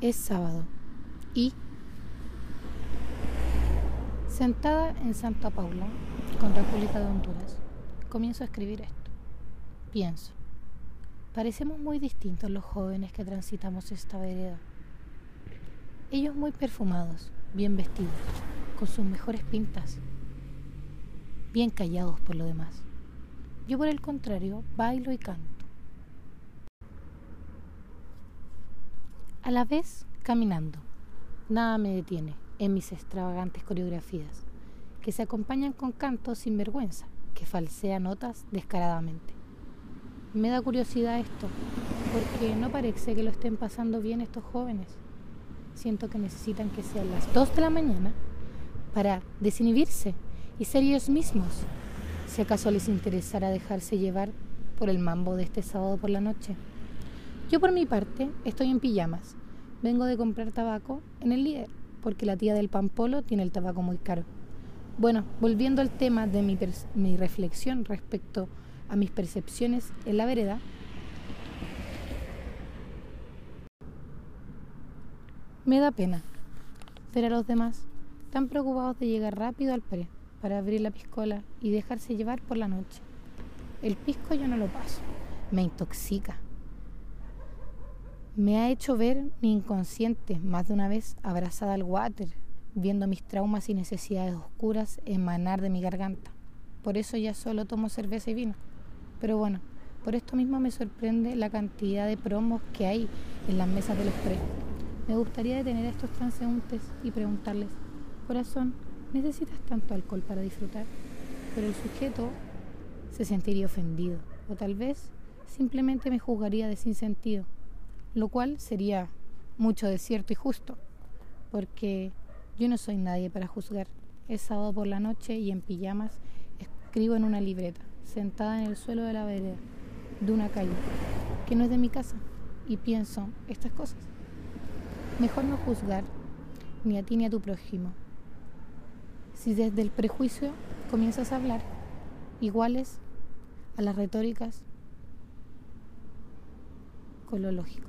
Es sábado y sentada en Santa Paula, con República de Honduras, comienzo a escribir esto. Pienso, parecemos muy distintos los jóvenes que transitamos esta vereda. Ellos muy perfumados, bien vestidos, con sus mejores pintas, bien callados por lo demás. Yo por el contrario bailo y canto. A la vez caminando. Nada me detiene en mis extravagantes coreografías, que se acompañan con cantos sin vergüenza, que falsea notas descaradamente. Me da curiosidad esto, porque no parece que lo estén pasando bien estos jóvenes. Siento que necesitan que sean las 2 de la mañana para desinhibirse y ser ellos mismos, si acaso les interesara dejarse llevar por el mambo de este sábado por la noche. Yo por mi parte estoy en pijamas. Vengo de comprar tabaco en el líder porque la tía del Pampolo tiene el tabaco muy caro. Bueno, volviendo al tema de mi, mi reflexión respecto a mis percepciones en la vereda, me da pena ver a los demás tan preocupados de llegar rápido al pre para abrir la piscola y dejarse llevar por la noche. El pisco yo no lo paso, me intoxica me ha hecho ver mi inconsciente más de una vez abrazada al water, viendo mis traumas y necesidades oscuras emanar de mi garganta. Por eso ya solo tomo cerveza y vino. Pero bueno, por esto mismo me sorprende la cantidad de promos que hay en las mesas de los pre. Me gustaría detener a estos transeúntes y preguntarles, corazón, ¿necesitas tanto alcohol para disfrutar? Pero el sujeto se sentiría ofendido o tal vez simplemente me juzgaría de sin sentido lo cual sería mucho de cierto y justo, porque yo no soy nadie para juzgar. Es sábado por la noche y en pijamas escribo en una libreta, sentada en el suelo de la vereda de una calle, que no es de mi casa, y pienso estas cosas. Mejor no juzgar ni a ti ni a tu prójimo. Si desde el prejuicio comienzas a hablar, iguales a las retóricas con lo lógico.